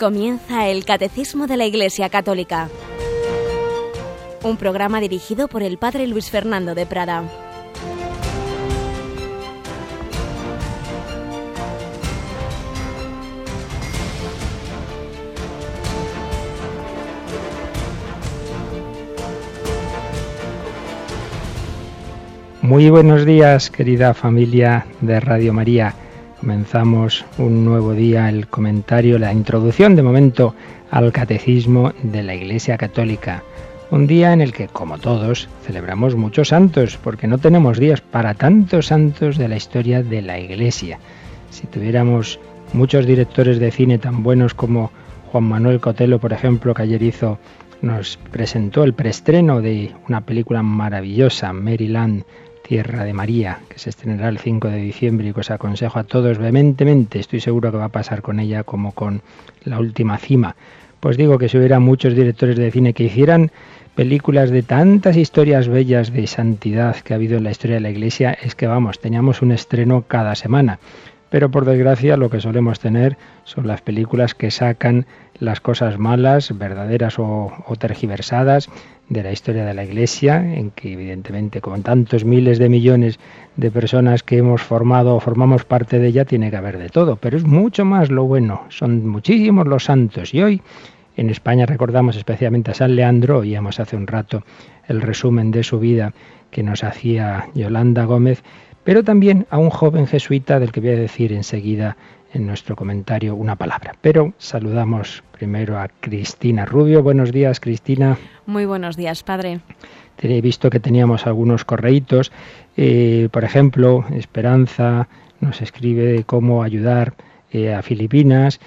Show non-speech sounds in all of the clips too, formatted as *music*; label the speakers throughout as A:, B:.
A: Comienza el Catecismo de la Iglesia Católica, un programa dirigido por el Padre Luis Fernando de Prada.
B: Muy buenos días, querida familia de Radio María. Comenzamos un nuevo día el comentario, la introducción de momento al catecismo de la Iglesia Católica. Un día en el que, como todos, celebramos muchos santos, porque no tenemos días para tantos santos de la historia de la Iglesia. Si tuviéramos muchos directores de cine tan buenos como Juan Manuel Cotelo, por ejemplo, que ayer hizo, nos presentó el preestreno de una película maravillosa, Maryland, Tierra de María, que se estrenará el 5 de diciembre y que os aconsejo a todos vehementemente. Estoy seguro que va a pasar con ella como con la última cima. Pues digo que si hubiera muchos directores de cine que hicieran películas de tantas historias bellas de santidad que ha habido en la historia de la Iglesia, es que vamos, teníamos un estreno cada semana. Pero por desgracia lo que solemos tener son las películas que sacan las cosas malas, verdaderas o, tergiversadas, de la historia de la Iglesia, en que evidentemente con tantos miles de millones de personas que hemos formado o formamos parte de ella, tiene que haber de todo, pero es mucho más lo bueno, son muchísimos los santos. Y hoy en España recordamos especialmente a San Leandro, oíamos hace un rato el resumen de su vida que nos hacía Yolanda Gómez, pero también a un joven jesuita del que voy a decir enseguida en nuestro comentario una palabra. Pero saludamos primero a Cristina Rubio. Buenos días, Cristina.
C: Muy buenos días, padre.
B: He visto que teníamos algunos correitos. Eh, por ejemplo, Esperanza nos escribe de cómo ayudar eh, a Filipinas.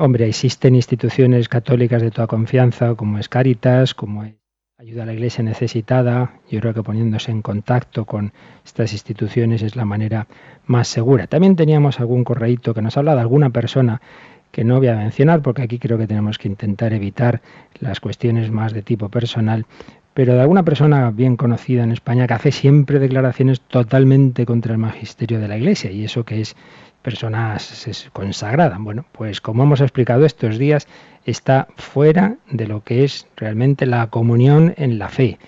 B: hombre, existen instituciones católicas de toda confianza, como es Caritas, como es ayuda a la iglesia necesitada. Yo creo que poniéndose en contacto con estas instituciones es la manera más segura. También teníamos algún correíto que nos habla de alguna persona que no voy a mencionar porque aquí creo que tenemos que intentar evitar las cuestiones más de tipo personal, pero de alguna persona bien conocida en España que hace siempre declaraciones totalmente contra el magisterio de la Iglesia y eso que es personas consagradas. Bueno, pues como hemos explicado estos días, está fuera de lo que es realmente la comunión en la fe.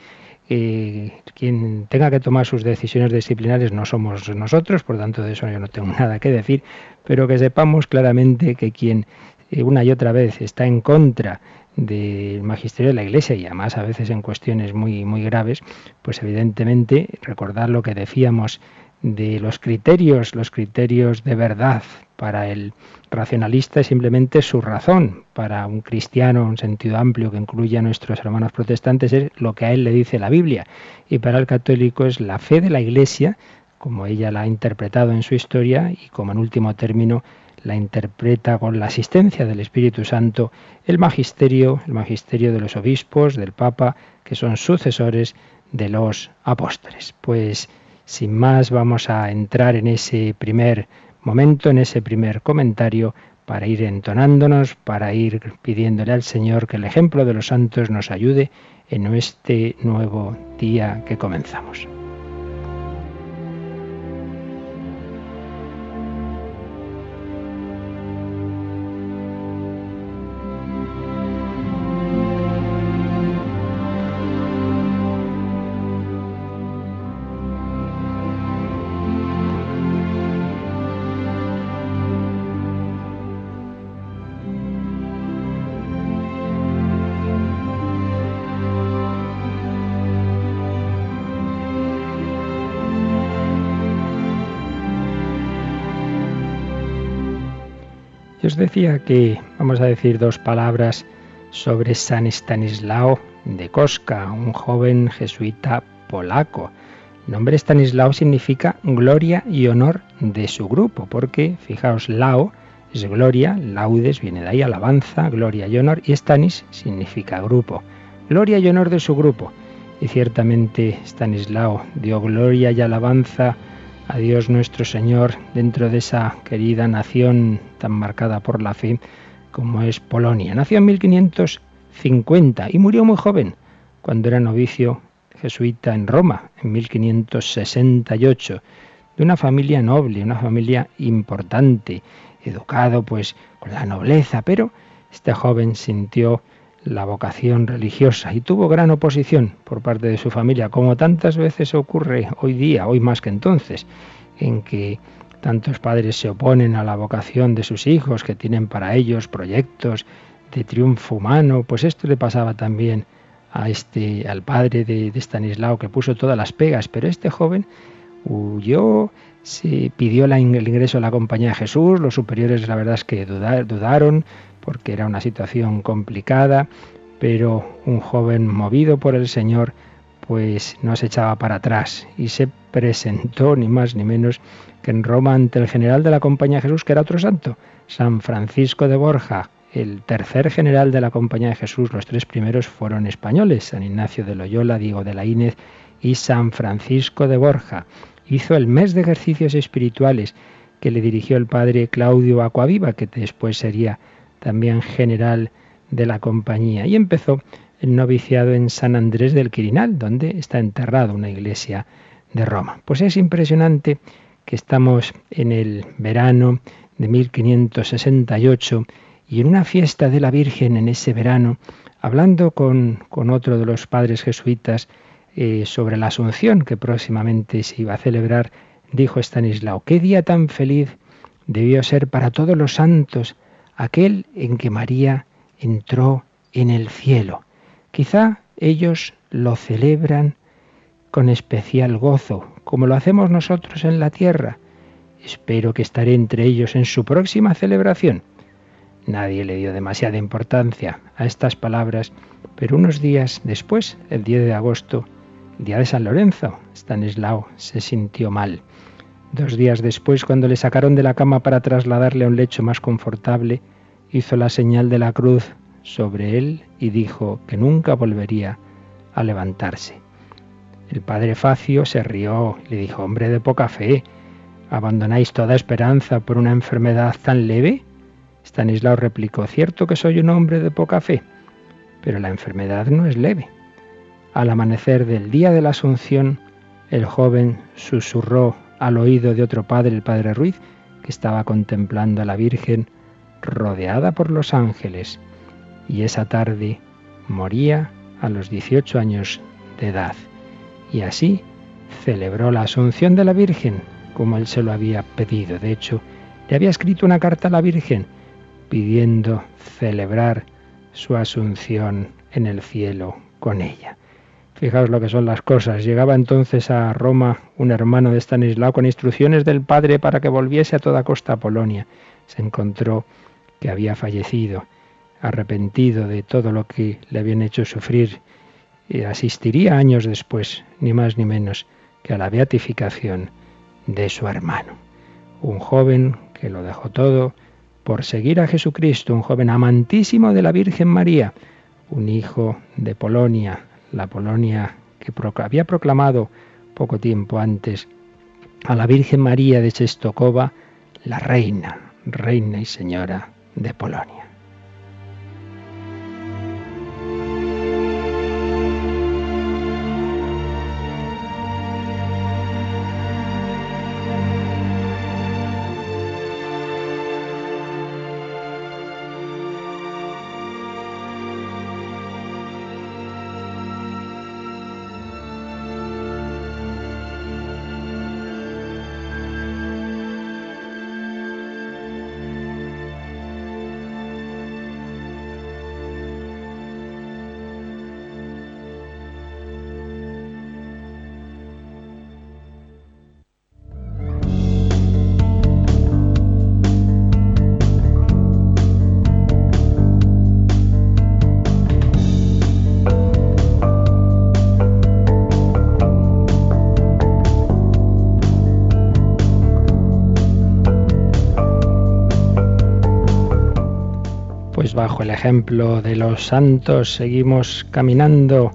B: Eh, quien tenga que tomar sus decisiones disciplinares no somos nosotros, por tanto de eso yo no tengo *laughs* nada que decir, pero que sepamos claramente que quien eh, una y otra vez está en contra del magisterio de la Iglesia y además a veces en cuestiones muy muy graves, pues evidentemente recordar lo que decíamos de los criterios, los criterios de verdad para el racionalista es simplemente su razón. Para un cristiano, un sentido amplio que incluye a nuestros hermanos protestantes, es lo que a él le dice la Biblia. Y para el católico es la fe de la Iglesia, como ella la ha interpretado en su historia y como en último término la interpreta con la asistencia del Espíritu Santo el magisterio, el magisterio de los obispos, del Papa, que son sucesores de los apóstoles. Pues sin más, vamos a entrar en ese primer momento, en ese primer comentario, para ir entonándonos, para ir pidiéndole al Señor que el ejemplo de los santos nos ayude en este nuevo día que comenzamos. Que vamos a decir dos palabras sobre San Stanislao de Koska, un joven jesuita polaco. El nombre Stanislao significa gloria y honor de su grupo, porque fijaos, Lao es gloria, laudes viene de ahí, alabanza, gloria y honor, y Stanis significa grupo. Gloria y honor de su grupo. Y ciertamente Stanislao dio gloria y alabanza a Dios nuestro Señor dentro de esa querida nación tan marcada por la fe como es Polonia. Nació en 1550 y murió muy joven, cuando era novicio jesuita en Roma, en 1568, de una familia noble, una familia importante, educado pues con la nobleza, pero este joven sintió la vocación religiosa. Y tuvo gran oposición por parte de su familia, como tantas veces ocurre hoy día, hoy más que entonces, en que tantos padres se oponen a la vocación de sus hijos, que tienen para ellos proyectos de triunfo humano, pues esto le pasaba también a este, al padre de, de Stanislao, que puso todas las pegas, pero este joven huyó, se pidió el ingreso a la compañía de Jesús, los superiores la verdad es que dudaron, porque era una situación complicada, pero un joven movido por el Señor pues no se echaba para atrás y se presentó ni más ni menos que en Roma ante el general de la Compañía de Jesús, que era otro santo, San Francisco de Borja, el tercer general de la Compañía de Jesús. Los tres primeros fueron españoles, San Ignacio de Loyola, Diego de la Inez y San Francisco de Borja. Hizo el mes de ejercicios espirituales que le dirigió el padre Claudio Acuaviva, que después sería también general de la compañía, y empezó el noviciado en San Andrés del Quirinal, donde está enterrado una iglesia de Roma. Pues es impresionante que estamos en el verano de 1568 y en una fiesta de la Virgen en ese verano, hablando con, otro de los padres jesuitas eh, sobre la Asunción que próximamente se iba a celebrar, dijo Stanislao, qué día tan feliz debió ser para todos los santos aquel en que María entró en el cielo. Quizá ellos lo celebran con especial gozo, como lo hacemos nosotros en la tierra. Espero que estaré entre ellos en su próxima celebración. Nadie le dio demasiada importancia a estas palabras, pero unos días después, el 10 de agosto, día de San Lorenzo, Stanislao se sintió mal. Dos días después, cuando le sacaron de la cama para trasladarle a un lecho más confortable, hizo la señal de la cruz sobre él y dijo que nunca volvería a levantarse. El padre Facio se rió y le dijo, hombre de poca fe, ¿abandonáis toda esperanza por una enfermedad tan leve? Stanislao replicó, cierto que soy un hombre de poca fe, pero la enfermedad no es leve. Al amanecer del día de la Asunción, el joven susurró al oído de otro padre, el padre Ruiz, que estaba contemplando a la Virgen rodeada por los ángeles, y esa tarde moría a los 18 años de edad. Y así celebró la Asunción de la Virgen, como él se lo había pedido. De hecho, le había escrito una carta a la Virgen pidiendo celebrar su Asunción en el cielo con ella. Fijaos lo que son las cosas. Llegaba entonces a Roma un hermano de Stanislao con instrucciones del padre para que volviese a toda costa a Polonia. Se encontró que había fallecido, arrepentido de todo lo que le habían hecho sufrir, y asistiría años después, ni más ni menos, que a la beatificación de su hermano. Un joven que lo dejó todo por seguir a Jesucristo, un joven amantísimo de la Virgen María, un hijo de Polonia, la Polonia que había proclamado poco tiempo antes a la Virgen María de Chestokova, la reina, reina y señora de Polonia. Bajo el ejemplo de los santos seguimos caminando.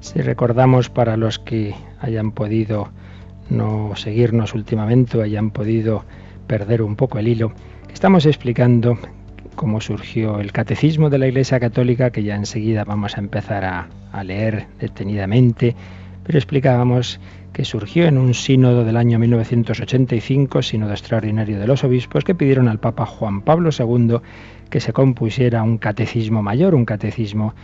B: Si recordamos para los que hayan podido no seguirnos últimamente o hayan podido perder un poco el hilo, estamos explicando cómo surgió el catecismo de la Iglesia Católica, que ya enseguida vamos a empezar a, a leer detenidamente, pero explicábamos que surgió en un sínodo del año 1985, sínodo extraordinario de los obispos, que pidieron al Papa Juan Pablo II que se compusiera un catecismo mayor, un catecismo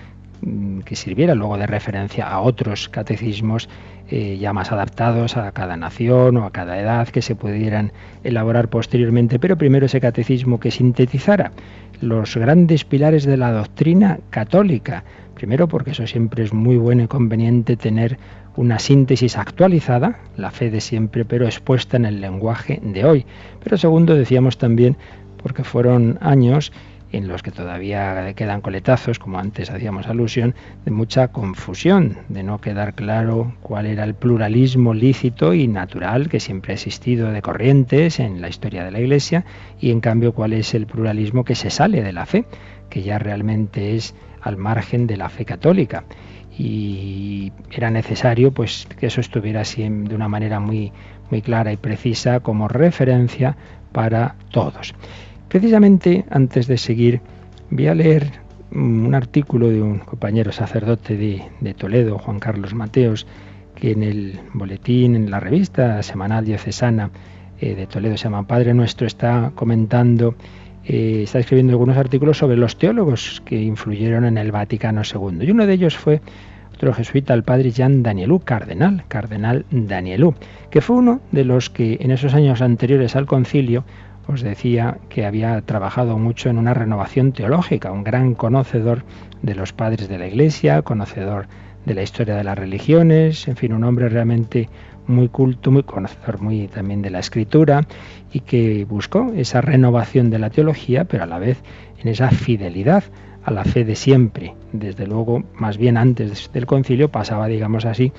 B: mm, que sirviera luego de referencia a otros catecismos eh, ya más adaptados a cada nación o a cada edad que se pudieran elaborar posteriormente, pero primero ese catecismo que sintetizara los grandes pilares de la doctrina católica. Primero porque eso siempre es muy bueno y conveniente tener una síntesis actualizada, la fe de siempre, pero expuesta en el lenguaje de hoy. Pero segundo decíamos también porque fueron años en los que todavía quedan coletazos, como antes hacíamos alusión, de mucha confusión, de no quedar claro cuál era el pluralismo lícito y natural que siempre ha existido de corrientes en la historia de la Iglesia y en cambio cuál es el pluralismo que se sale de la fe, que ya realmente es al margen de la fe católica. Y era necesario pues que eso estuviera así de una manera muy muy clara y precisa como referencia para todos. Precisamente antes de seguir, voy a leer un artículo de un compañero sacerdote de, Toledo, Juan Carlos Mateos, que en el boletín, en la revista semanal diocesana eh, de Toledo, se llama Padre Nuestro, está comentando, eh, está escribiendo algunos artículos sobre los teólogos que influyeron en el Vaticano II. Y uno de ellos fue otro jesuita, el padre Jean Danielú, cardenal, cardenal Danielú, que fue uno de los que en esos años anteriores al concilio os decía que había trabajado mucho en una renovación teológica, un gran conocedor de los padres de la Iglesia, conocedor de la historia de las religiones, en fin, un hombre realmente muy culto, muy conocedor muy también de la escritura y que buscó esa renovación de la teología, pero a la vez en esa fidelidad a la fe de siempre. Desde luego, más bien antes del concilio pasaba, digamos así,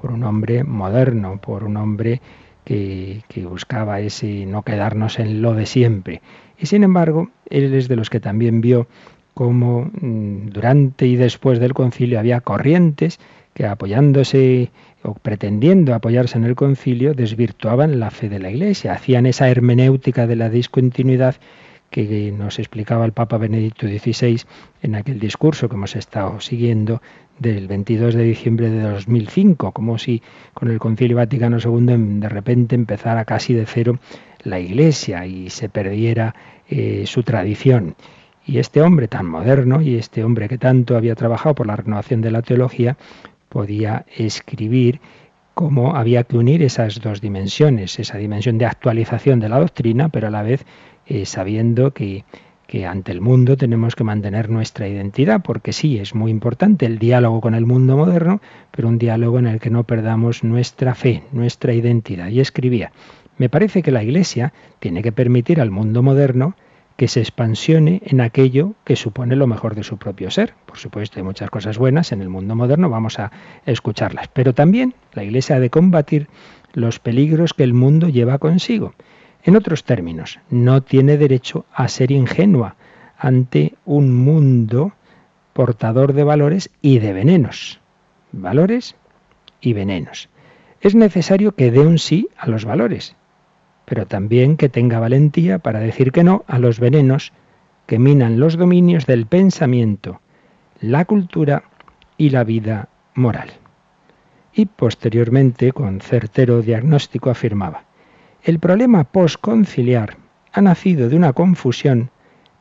B: por un hombre moderno, por un hombre que, buscaba ese no quedarnos en lo de siempre. Y sin embargo, él es de los que también vio cómo mm, durante y después del concilio había corrientes que apoyándose o pretendiendo apoyarse en el concilio desvirtuaban la fe de la Iglesia, hacían esa hermenéutica de la discontinuidad que nos explicaba el Papa Benedicto XVI en aquel discurso que hemos estado siguiendo del 22 de diciembre de 2005, como si con el Concilio Vaticano II de repente empezara casi de cero la Iglesia y se perdiera eh, su tradición. Y este hombre tan moderno y este hombre que tanto había trabajado por la renovación de la teología, podía escribir cómo había que unir esas dos dimensiones, esa dimensión de actualización de la doctrina, pero a la vez eh, sabiendo que, que ante el mundo tenemos que mantener nuestra identidad, porque sí, es muy importante el diálogo con el mundo moderno, pero un diálogo en el que no perdamos nuestra fe, nuestra identidad. Y escribía, me parece que la Iglesia tiene que permitir al mundo moderno que se expansione en aquello que supone lo mejor de su propio ser. Por supuesto, hay muchas cosas buenas en el mundo moderno, vamos a escucharlas, pero también la Iglesia ha de combatir los peligros que el mundo lleva consigo. En otros términos, no tiene derecho a ser ingenua ante un mundo portador de valores y de venenos. Valores y venenos. Es necesario que dé un sí a los valores, pero también que tenga valentía para decir que no a los venenos que minan los dominios del pensamiento, la cultura y la vida moral. Y posteriormente, con certero diagnóstico, afirmaba, el problema postconciliar ha nacido de una confusión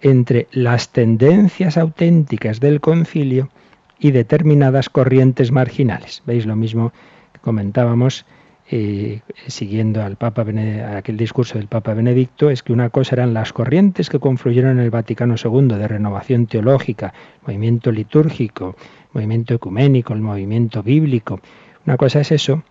B: entre las tendencias auténticas del concilio y determinadas corrientes marginales. ¿Veis lo mismo que comentábamos eh, siguiendo al Papa aquel discurso del Papa Benedicto? Es que una cosa eran las corrientes que confluyeron en el Vaticano II de renovación teológica, movimiento litúrgico, movimiento ecuménico, el movimiento bíblico. Una cosa es eso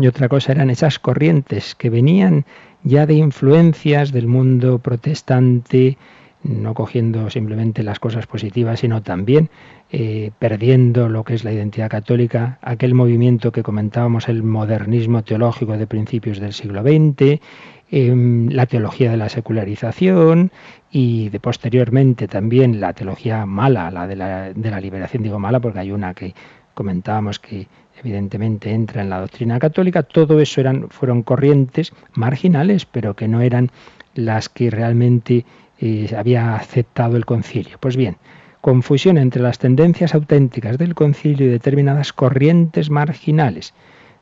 B: y otra cosa eran esas corrientes que venían ya de influencias del mundo protestante, no cogiendo simplemente las cosas positivas, sino también eh, perdiendo lo que es la identidad católica, aquel movimiento que comentábamos, el modernismo teológico de principios del siglo XX, em, la teología de la secularización y de posteriormente también la teología mala, la de la, de la liberación, digo mala porque hay una que comentábamos que evidentemente entra en la doctrina católica, todo eso eran, fueron corrientes marginales, pero que no eran las que realmente eh, había aceptado el concilio. Pues bien, confusión entre las tendencias auténticas del concilio y determinadas corrientes marginales.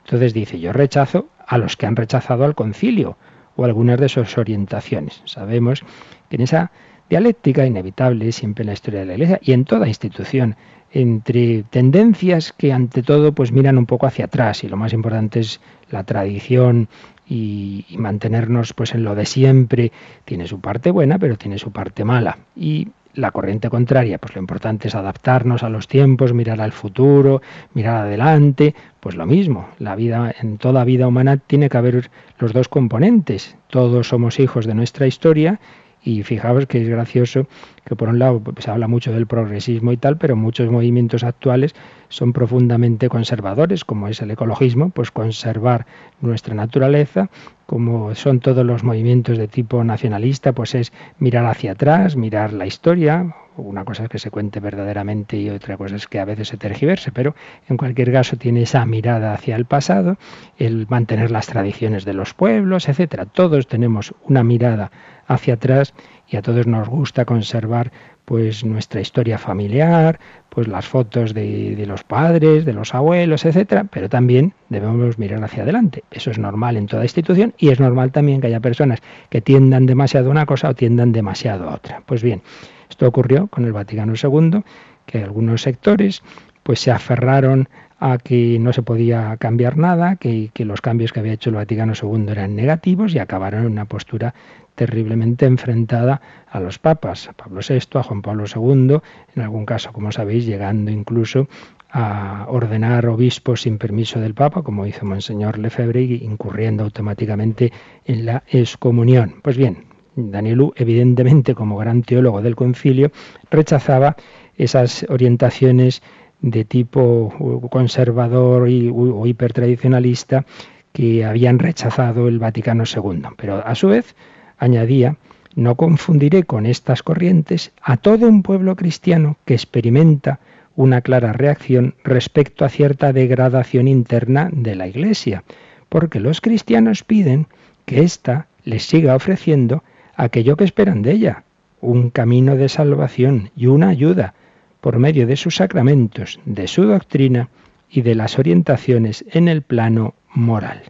B: Entonces dice, yo rechazo a los que han rechazado al concilio o algunas de sus orientaciones. Sabemos que en esa dialéctica inevitable siempre en la historia de la Iglesia y en toda institución entre tendencias que ante todo pues miran un poco hacia atrás y lo más importante es la tradición y, mantenernos pues en lo de siempre. Tiene su parte buena pero tiene su parte mala. Y la corriente contraria, pues lo importante es adaptarnos a los tiempos, mirar al futuro, mirar adelante, pues lo mismo, la vida en toda vida humana tiene que haber los dos componentes. Todos somos hijos de nuestra historia y fijaos que es gracioso que por un lado se habla mucho del progresismo y tal, pero muchos movimientos actuales son profundamente conservadores, como es el ecologismo, pues conservar nuestra naturaleza, como son todos los movimientos de tipo nacionalista, pues es mirar hacia atrás, mirar la historia, una cosa es que se cuente verdaderamente y otra cosa es que a veces se tergiverse, pero en cualquier caso tiene esa mirada hacia el pasado, el mantener las tradiciones de los pueblos, etcétera. Todos tenemos una mirada hacia atrás y a todos nos gusta conservar pues nuestra historia familiar, pues las fotos de, de, los padres, de los abuelos, etcétera, pero también debemos mirar hacia adelante. Eso es normal en toda institución y es normal también que haya personas que tiendan demasiado a una cosa o tiendan demasiado a otra. Pues bien, esto ocurrió con el Vaticano II, que algunos sectores pues se aferraron a que no se podía cambiar nada, que, que, los cambios que había hecho el Vaticano II eran negativos y acabaron en una postura terriblemente enfrentada a los papas, a Pablo VI, a Juan Pablo II, en algún caso, como sabéis, llegando incluso a ordenar obispos sin permiso del Papa, como hizo Monseñor Lefebvre, incurriendo automáticamente en la excomunión. Pues bien, Danielú, evidentemente como gran teólogo del concilio, rechazaba esas orientaciones de tipo conservador y, o hipertradicionalista que habían rechazado el Vaticano II. Pero a su vez añadía, no confundiré con estas corrientes a todo un pueblo cristiano que experimenta una clara reacción respecto a cierta degradación interna de la Iglesia, porque los cristianos piden que ésta les siga ofreciendo aquello que esperan de ella, un camino de salvación y una ayuda por medio de sus sacramentos, de su doctrina y de las orientaciones en el plano moral.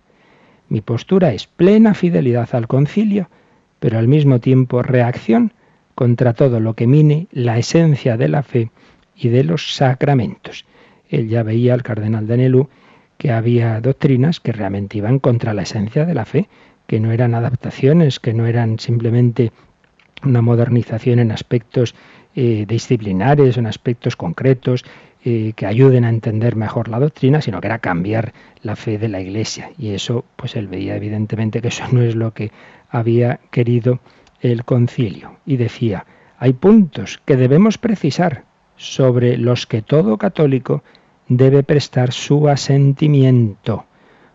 B: Mi postura es plena fidelidad al concilio, pero al mismo tiempo reacción contra todo lo que mine la esencia de la fe y de los sacramentos. Él ya veía al cardenal Danelú que había doctrinas que realmente iban contra la esencia de la fe, que no eran adaptaciones, que no eran simplemente una modernización en aspectos eh, disciplinares, en aspectos concretos, eh, que ayuden a entender mejor la doctrina, sino que era cambiar la fe de la Iglesia. Y eso, pues él veía evidentemente que eso no es lo que había querido el concilio. Y decía, hay puntos que debemos precisar sobre los que todo católico debe prestar su asentimiento.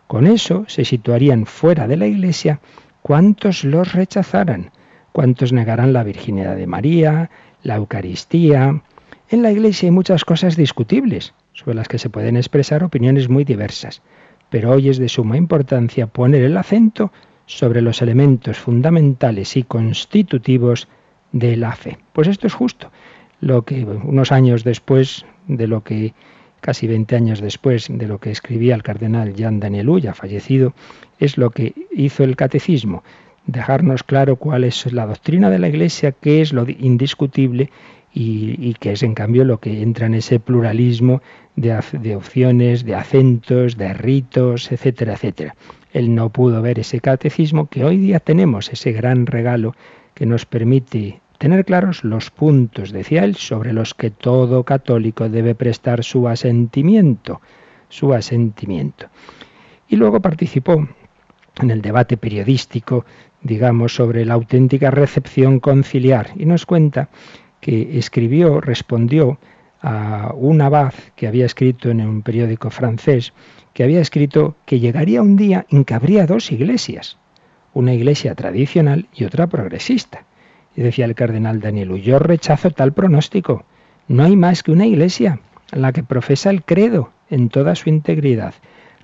B: Con eso se situarían fuera de la Iglesia cuantos los rechazaran, cuantos negarán la virginidad de María, la Eucaristía. En la Iglesia hay muchas cosas discutibles, sobre las que se pueden expresar opiniones muy diversas, pero hoy es de suma importancia poner el acento sobre los elementos fundamentales y constitutivos de la fe. Pues esto es justo lo que unos años después de lo que casi 20 años después de lo que escribía el cardenal Jean Danielou, ya fallecido, es lo que hizo el catecismo, dejarnos claro cuál es la doctrina de la Iglesia, qué es lo indiscutible y, y que es en cambio lo que entra en ese pluralismo de opciones, de acentos, de ritos, etcétera, etcétera. Él no pudo ver ese catecismo que hoy día tenemos, ese gran regalo que nos permite tener claros los puntos, decía él, sobre los que todo católico debe prestar su asentimiento, su asentimiento. Y luego participó en el debate periodístico, digamos, sobre la auténtica recepción conciliar y nos cuenta que escribió, respondió a un abad que había escrito en un periódico francés, que había escrito que llegaría un día en que habría dos iglesias, una iglesia tradicional y otra progresista. Y decía el cardenal Daniel, yo rechazo tal pronóstico. No hay más que una iglesia, la que profesa el credo en toda su integridad,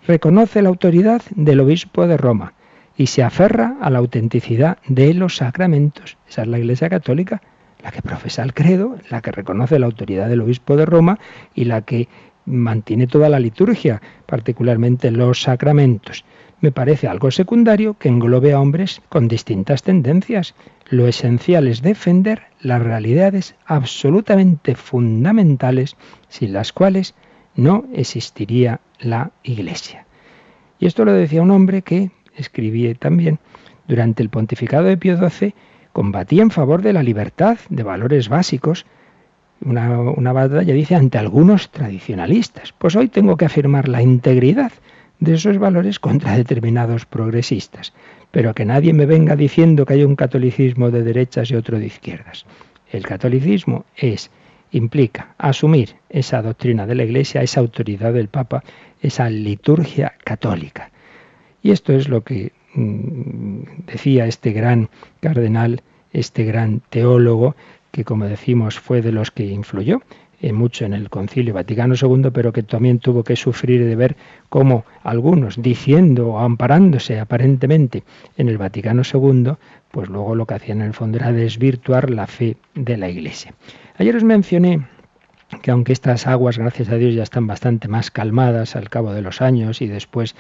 B: reconoce la autoridad del obispo de Roma y se aferra a la autenticidad de los sacramentos. Esa es la iglesia católica, la que profesa el credo, la que reconoce la autoridad del obispo de Roma y la que mantiene toda la liturgia, particularmente los sacramentos. Me parece algo secundario que englobe a hombres con distintas tendencias. Lo esencial es defender las realidades absolutamente fundamentales sin las cuales no existiría la Iglesia. Y esto lo decía un hombre que escribí también durante el pontificado de Pío XII, combatía en favor de la libertad, de valores básicos, una, una, batalla, dice, ante algunos tradicionalistas. Pues hoy tengo que afirmar la integridad de esos valores contra determinados progresistas, pero que nadie me venga diciendo que hay un catolicismo de derechas y otro de izquierdas. El catolicismo es implica asumir esa doctrina de la Iglesia, esa autoridad del Papa, esa liturgia católica. Y esto es lo que mm, decía este gran cardenal, este gran teólogo, que como decimos fue de los que influyó eh, mucho en el Concilio Vaticano II, pero que también tuvo que sufrir de ver cómo algunos, diciendo o amparándose aparentemente en el Vaticano II, pues luego lo que hacían en el fondo era desvirtuar la fe de la Iglesia. Ayer os mencioné que aunque estas aguas, gracias a Dios, ya están bastante más calmadas al cabo de los años y después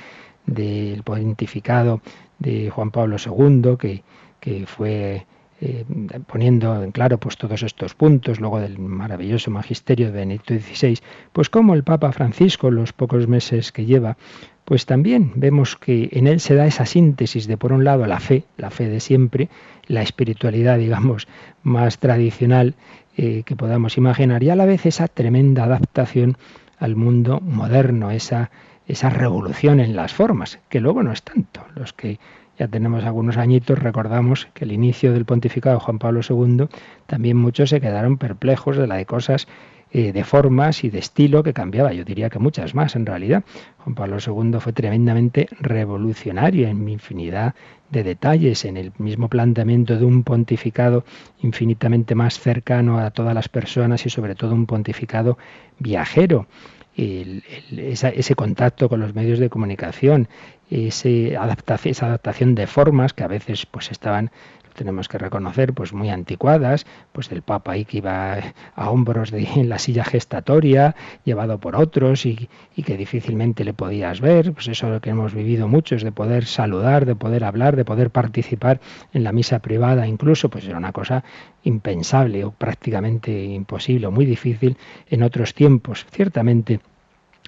B: del pontificado de Juan Pablo II, que, que fue eh, poniendo en claro pues todos estos puntos, luego del maravilloso magisterio de Benedicto XVI, pues como el Papa Francisco, los pocos meses que lleva, pues también vemos que en él se da esa síntesis de por un lado la fe, la fe de siempre, la espiritualidad, digamos, más tradicional eh, que podamos imaginar, y a la vez esa tremenda adaptación al mundo moderno, esa, esa revolución en las formas, que luego no es tanto. Los que ya tenemos algunos añitos, recordamos que el inicio del pontificado de Juan Pablo II, también muchos se quedaron perplejos de la de cosas eh, de formas y de estilo que cambiaba. Yo diría que muchas más en realidad. Juan Pablo II fue tremendamente revolucionario en infinidad de detalles, en el mismo planteamiento de un pontificado infinitamente más cercano a todas las personas y sobre todo un pontificado viajero. ese contacto con los medios de comunicación, esa adaptación de formas que a veces pues estaban tenemos que reconocer, pues muy anticuadas, pues del Papa ahí que iba a hombros de en *laughs* la silla gestatoria, llevado por otros y, que difícilmente le podías ver, pues eso es lo que hemos vivido muchos, de poder saludar, de poder hablar, de poder participar en la misa privada, incluso, pues era una cosa impensable o prácticamente imposible o muy difícil en otros tiempos. Ciertamente,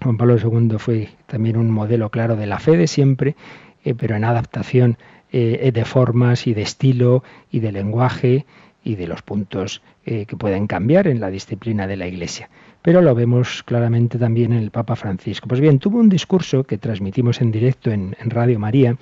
B: Juan Pablo II fue también un modelo claro de la fe de siempre, eh, pero en adaptación eh, de formas y de estilo y de lenguaje y de los puntos eh, que pueden cambiar en la disciplina de la Iglesia. Pero lo vemos claramente también en el Papa Francisco. Pues bien, tuvo un discurso que transmitimos en directo en, en Radio María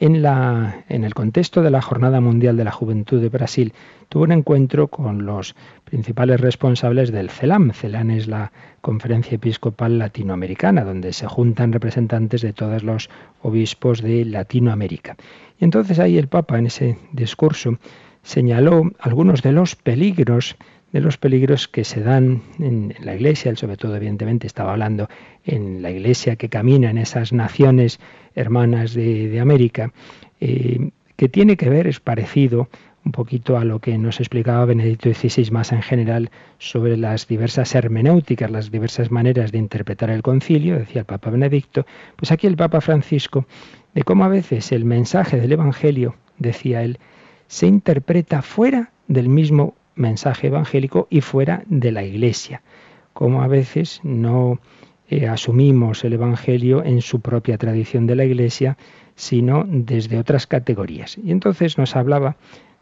B: en, el contexto de la Jornada Mundial de la Juventud de Brasil, tuvo un encuentro con los principales responsables del CELAM. CELAM es la Conferencia Episcopal Latinoamericana, donde se juntan representantes de todos los obispos de Latinoamérica. Y entonces ahí el Papa, en ese discurso, señaló algunos de los peligros de los peligros que se dan en, la Iglesia, él sobre todo evidentemente estaba hablando en la Iglesia que camina en esas naciones hermanas de, América, eh, que tiene que ver, es parecido un poquito a lo que nos explicaba Benedicto XVI más en general sobre las diversas hermenéuticas, las diversas maneras de interpretar el concilio, decía el Papa Benedicto, pues aquí el Papa Francisco, de cómo a veces el mensaje del Evangelio, decía él, se interpreta fuera del mismo mensaje evangélico y fuera de la Iglesia, como a veces no eh, asumimos el Evangelio en su propia tradición de la Iglesia, sino desde otras categorías. Y entonces nos hablaba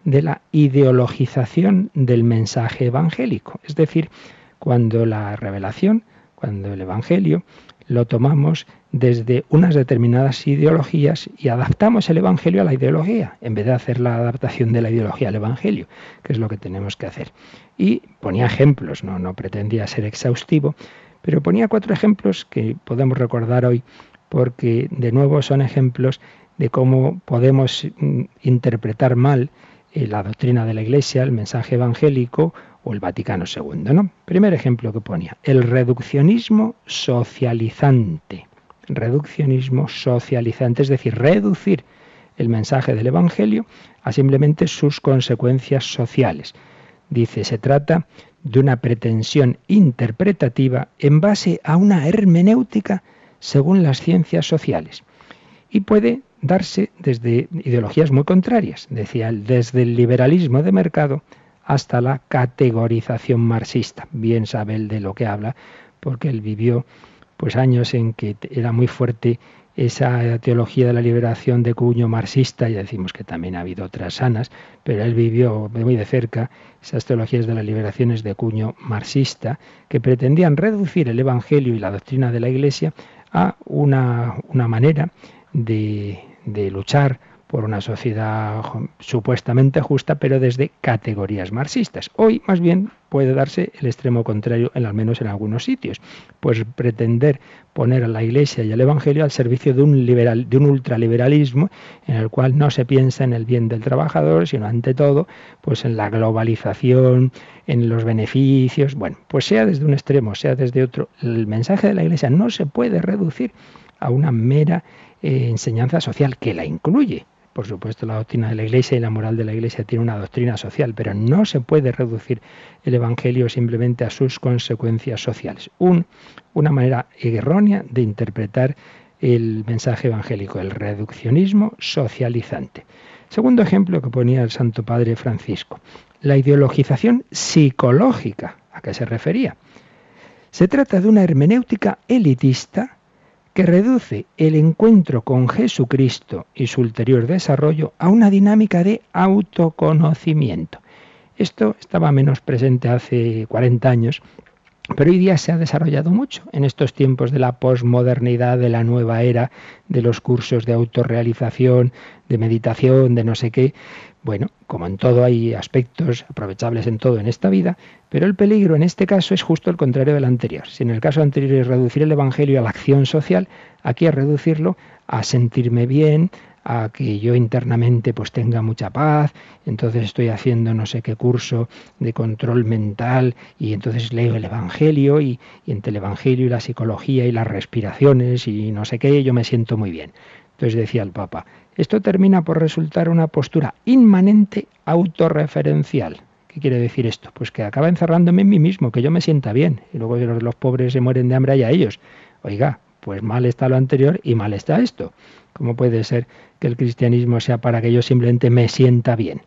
B: de la ideologización del mensaje evangélico, es decir, cuando la revelación, cuando el Evangelio lo tomamos desde unas determinadas ideologías y adaptamos el Evangelio a la ideología, en vez de hacer la adaptación de la ideología al Evangelio, que es lo que tenemos que hacer. Y ponía ejemplos, no, no pretendía ser exhaustivo, pero ponía cuatro ejemplos que podemos recordar hoy, porque de nuevo son ejemplos de cómo podemos mm, interpretar mal eh, la doctrina de la Iglesia, el mensaje evangélico o el Vaticano II. ¿no? Primer ejemplo que ponía, el reduccionismo socializante. Reduccionismo socializante, es decir, reducir el mensaje del Evangelio a simplemente sus consecuencias sociales. Dice, se trata de una pretensión interpretativa en base a una hermenéutica según las ciencias sociales. Y puede darse desde ideologías muy contrarias, decía desde el liberalismo de mercado hasta la categorización marxista. Bien sabe él de lo que habla, porque él vivió pues años en que era muy fuerte esa teología de la liberación de cuño marxista, y decimos que también ha habido otras sanas, pero él vivió muy de cerca esas teologías de las liberaciones de cuño marxista, que pretendían reducir el Evangelio y la doctrina de la Iglesia a una, una manera de, de luchar por una sociedad supuestamente justa, pero desde categorías marxistas. Hoy, más bien, puede darse el extremo contrario, al menos en algunos sitios, pues pretender poner a la Iglesia y al Evangelio al servicio de un, liberal, de un ultraliberalismo en el cual no se piensa en el bien del trabajador, sino ante todo, pues en la globalización, en los beneficios. Bueno, pues sea desde un extremo, sea desde otro, el mensaje de la Iglesia no se puede reducir a una mera eh, enseñanza social que la incluye, por supuesto, la doctrina de la Iglesia y la moral de la Iglesia tiene una doctrina social, pero no se puede reducir el Evangelio simplemente a sus consecuencias sociales. una manera errónea de interpretar el mensaje evangélico, el reduccionismo socializante. Segundo ejemplo que ponía el Santo Padre Francisco, la ideologización psicológica. ¿A qué se refería? Se trata de una hermenéutica elitista que reduce el encuentro con Jesucristo y su ulterior desarrollo a una dinámica de autoconocimiento. Esto estaba menos presente hace 40 años, pero hoy día se ha desarrollado mucho en estos tiempos de la posmodernidad, de la nueva era, de los cursos de autorrealización, de meditación, de no sé qué. Bueno, como en todo hay aspectos aprovechables en todo en esta vida, pero el peligro en este caso es justo el contrario del anterior. Si en el caso anterior es reducir el Evangelio a la acción social, aquí es reducirlo a sentirme bien, a que yo internamente pues tenga mucha paz, entonces estoy haciendo no sé qué curso de control mental y entonces leo el Evangelio y, entre el Evangelio y la psicología y las respiraciones y no sé qué, yo me siento muy bien. Entonces decía el Papa, esto termina por resultar una postura inmanente autorreferencial. ¿Qué quiere decir esto? Pues que acaba encerrándome en mí mismo, que yo me sienta bien, y luego los, los pobres se mueren de hambre allá ellos. Oiga, pues mal está lo anterior y mal está esto. ¿Cómo puede ser que el cristianismo sea para que yo simplemente me sienta bien?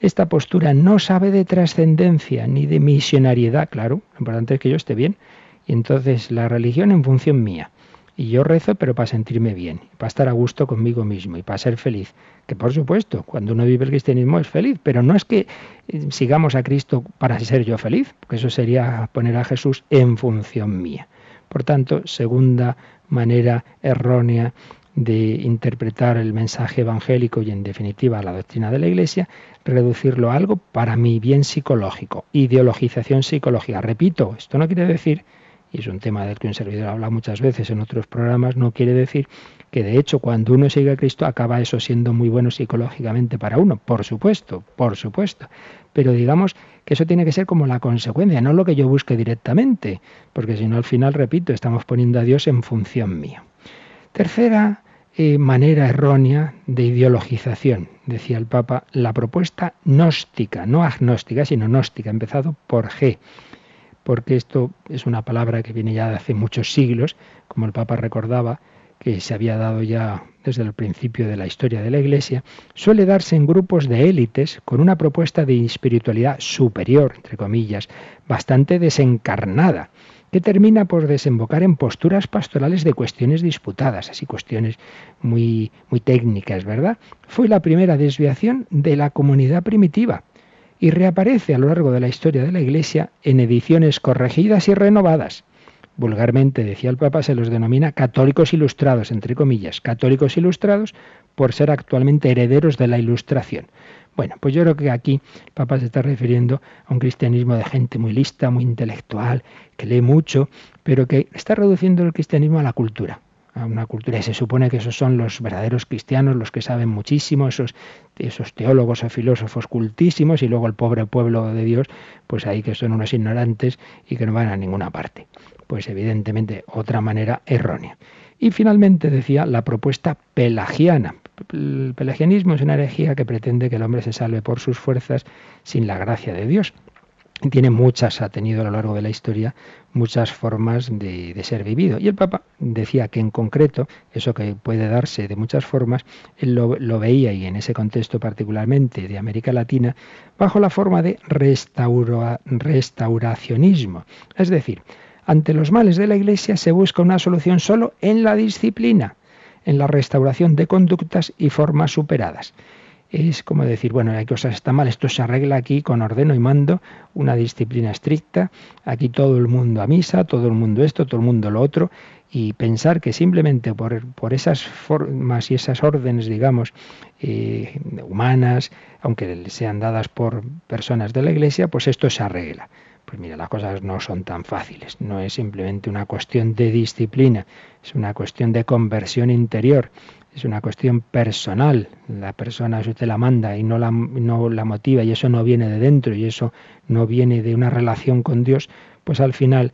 B: Esta postura no sabe de trascendencia ni de misionariedad, claro, lo importante es que yo esté bien. Y entonces la religión en función mía. Y yo rezo, pero para sentirme bien, para estar a gusto conmigo mismo y para ser feliz. Que por supuesto, cuando uno vive el cristianismo es feliz, pero no es que eh, sigamos a Cristo para ser yo feliz, porque eso sería poner a Jesús en función mía. Por tanto, segunda manera errónea de interpretar el mensaje evangélico y en definitiva la doctrina de la Iglesia, reducirlo a algo para mi bien psicológico, ideologización psicológica. Repito, esto no quiere decir y es un tema del que un servidor habla muchas veces en otros programas, no quiere decir que de hecho cuando uno sigue a Cristo acaba eso siendo muy bueno psicológicamente para uno, por supuesto, por supuesto. Pero digamos que eso tiene que ser como la consecuencia, no lo que yo busque directamente, porque si no al final, repito, estamos poniendo a Dios en función mía. Tercera eh, manera errónea de ideologización, decía el Papa, la propuesta gnóstica, no agnóstica, sino gnóstica, empezado por G porque esto es una palabra que viene ya de hace muchos siglos, como el Papa recordaba, que se había dado ya desde el principio de la historia de la Iglesia, suele darse en grupos de élites con una propuesta de espiritualidad superior, entre comillas, bastante desencarnada, que termina por desembocar en posturas pastorales de cuestiones disputadas, así cuestiones muy, muy técnicas, ¿verdad? Fue la primera desviación de la comunidad primitiva y reaparece a lo largo de la historia de la Iglesia en ediciones corregidas y renovadas. Vulgarmente, decía el Papa, se los denomina católicos ilustrados, entre comillas, católicos ilustrados por ser actualmente herederos de la Ilustración. Bueno, pues yo creo que aquí el Papa se está refiriendo a un cristianismo de gente muy lista, muy intelectual, que lee mucho, pero que está reduciendo el cristianismo a la cultura a una cultura y se supone que esos son los verdaderos cristianos, los que saben muchísimo, esos, esos teólogos o filósofos cultísimos y luego el pobre pueblo de Dios, pues ahí que son unos ignorantes y que no van a ninguna parte. Pues evidentemente otra manera errónea. Y finalmente decía la propuesta pelagiana. El pelagianismo es una herejía que pretende que el hombre se salve por sus fuerzas sin la gracia de Dios. tiene muchas, ha tenido a lo largo de la historia muchas formas de, ser vivido. Y el Papa decía que en concreto, eso que puede darse de muchas formas, él lo, veía y en ese contexto particularmente de América Latina, bajo la forma de restauracionismo. Es decir, ante los males de la Iglesia se busca una solución solo en la disciplina, en la restauración de conductas y formas superadas es como decir, bueno, hay cosas está mal, esto se arregla aquí con ordeno y mando, una disciplina estricta, aquí todo el mundo a misa, todo el mundo esto, todo el mundo lo otro, y pensar que simplemente por, esas formas y esas órdenes, digamos, eh, humanas, aunque sean dadas por personas de la Iglesia, pues esto se arregla. Pues mira, las cosas no son tan fáciles, no es simplemente una cuestión de disciplina, es una cuestión de conversión interior es una cuestión personal. La persona, si usted la manda y no la, no la motiva y eso no viene de dentro y eso no viene de una relación con Dios, pues al final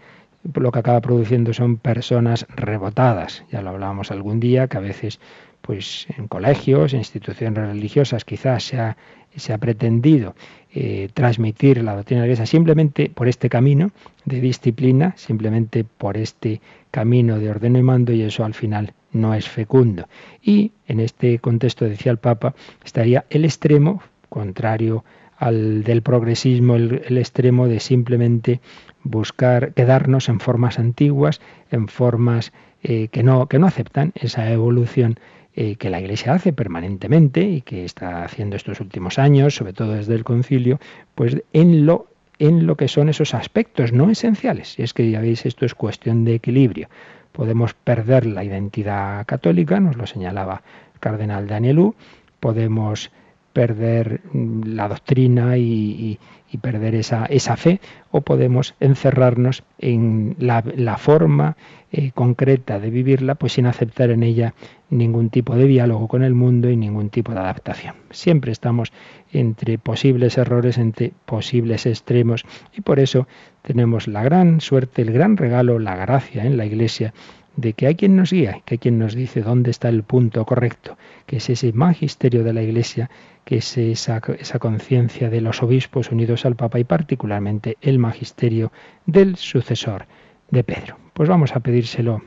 B: lo que acaba produciendo son personas rebotadas. Ya lo hablábamos algún día, que a veces pues en colegios, en instituciones religiosas quizás se ha, se ha pretendido eh, transmitir la doctrina de la Iglesia simplemente por este camino de disciplina, simplemente por este camino de ordeno y mando y eso al final no es fecundo. Y en este contexto, decía el Papa, estaría el extremo, contrario al del progresismo, el, extremo de simplemente buscar quedarnos en formas antiguas, en formas eh, que, no, que no aceptan esa evolución eh, que la Iglesia hace permanentemente y que está haciendo estos últimos años, sobre todo desde el concilio, pues en lo en lo que son esos aspectos no esenciales. Y es que ya veis, esto es cuestión de equilibrio podemos perder la identidad católica, nos lo señalaba el cardenal Danielú, podemos perder mm, la doctrina y, perder esa, esa, fe, o podemos encerrarnos en la, forma eh, concreta de vivirla, pues sin aceptar en ella ningún tipo de diálogo con el mundo y ningún tipo de adaptación. Siempre estamos entre posibles errores, entre posibles extremos, y por eso tenemos la gran suerte, el gran regalo, la gracia en la Iglesia de que hay quien nos guía, que hay quien nos dice dónde está el punto correcto, que es ese magisterio de la Iglesia, que es esa, esa conciencia de los obispos unidos al Papa y particularmente el magisterio del sucesor de Pedro. Pues vamos a pedírselo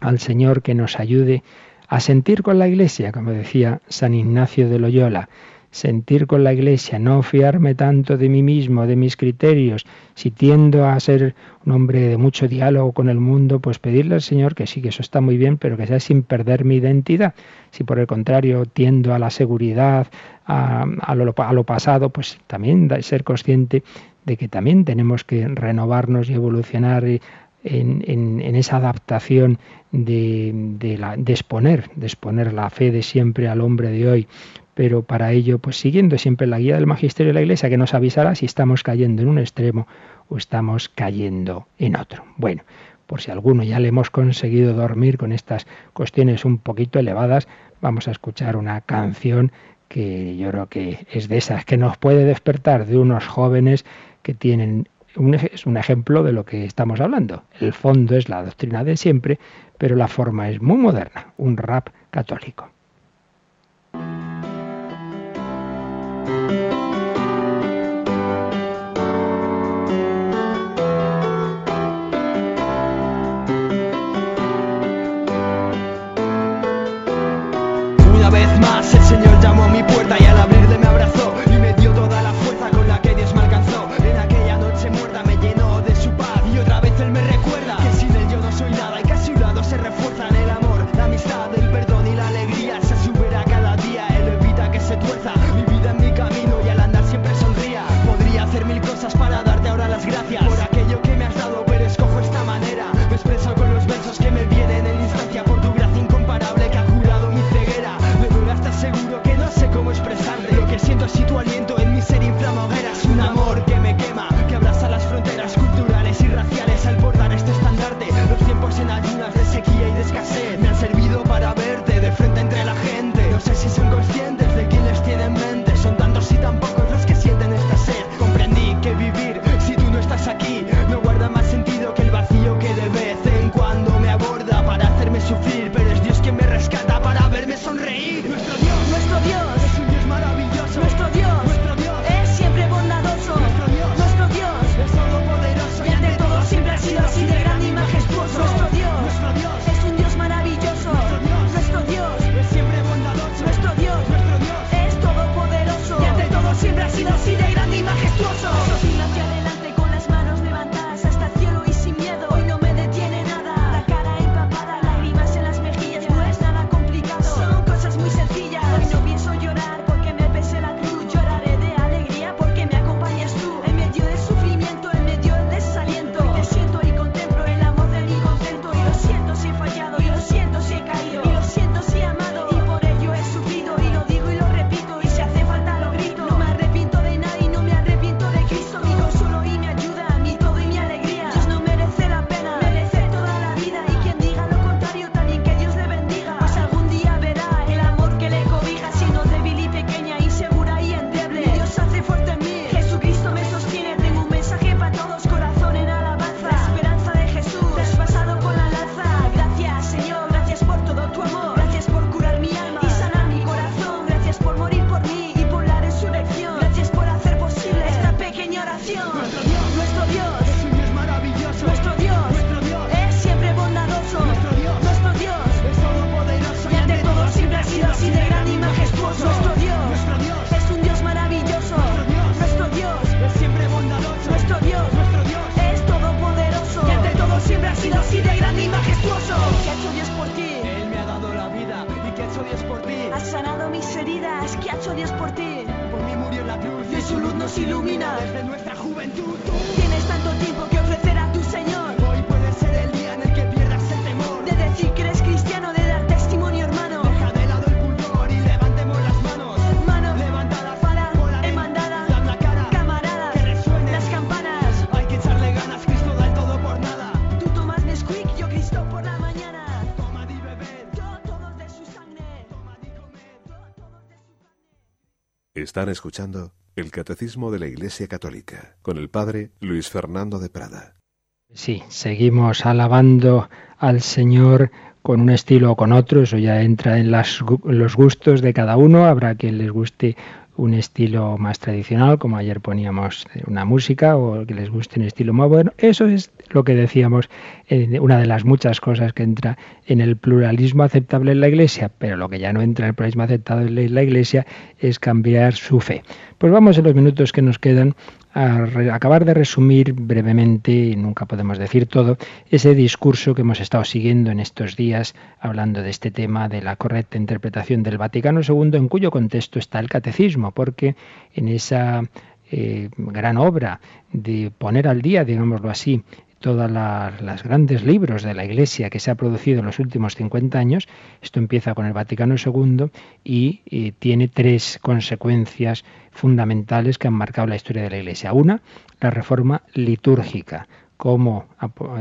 B: al Señor que nos ayude a sentir con la Iglesia, como decía San Ignacio de Loyola, sentir con la Iglesia, no fiarme tanto de mí mismo, de mis criterios. Si tiendo a ser un hombre de mucho diálogo con el mundo, pues pedirle al Señor que sí, que eso está muy bien, pero que sea sin perder mi identidad. Si por el contrario tiendo a la seguridad, a, lo, pasado, pues también ser consciente de que también tenemos que renovarnos y evolucionar en, esa adaptación de, de, la, de, exponer, de exponer la fe de siempre al hombre de hoy, pero para ello, pues siguiendo siempre la guía del magisterio de la Iglesia que nos avisará si estamos cayendo en un extremo o estamos cayendo en otro. Bueno, por si alguno ya le hemos conseguido dormir con estas cuestiones un poquito elevadas, vamos a escuchar una canción que yo creo que es de esas que nos puede despertar de unos jóvenes que tienen es un ejemplo de lo que estamos hablando. El fondo es la doctrina de siempre, pero la forma es muy moderna, un rap católico.
D: Lo que siento así tu aliento
E: Están escuchando el Catecismo de la Iglesia Católica con el Padre Luis Fernando de Prada.
B: Sí, seguimos alabando al Señor con un estilo o con otro, eso ya entra en los gustos de cada uno, habrá quien les guste un estilo más tradicional, como ayer poníamos eh, una música, o que les guste un estilo más bueno. Eso es lo que decíamos, eh, una de las muchas cosas que entra en el pluralismo aceptable en la Iglesia, pero lo que ya no entra en el pluralismo aceptable en la Iglesia es cambiar su fe. Pues vamos en los minutos que nos quedan a acabar de resumir brevemente, y nunca podemos decir todo, ese discurso que hemos estado siguiendo en estos días, hablando de este tema de la correcta interpretación del Vaticano II, en cuyo contexto está el catecismo, porque en esa eh, gran obra de poner al día, digámoslo así, todos los grandes libros de la Iglesia que se ha producido en los últimos 50 años. Esto empieza con el Vaticano II y tiene tres consecuencias fundamentales que han marcado la historia de la Iglesia. Una, la reforma litúrgica cómo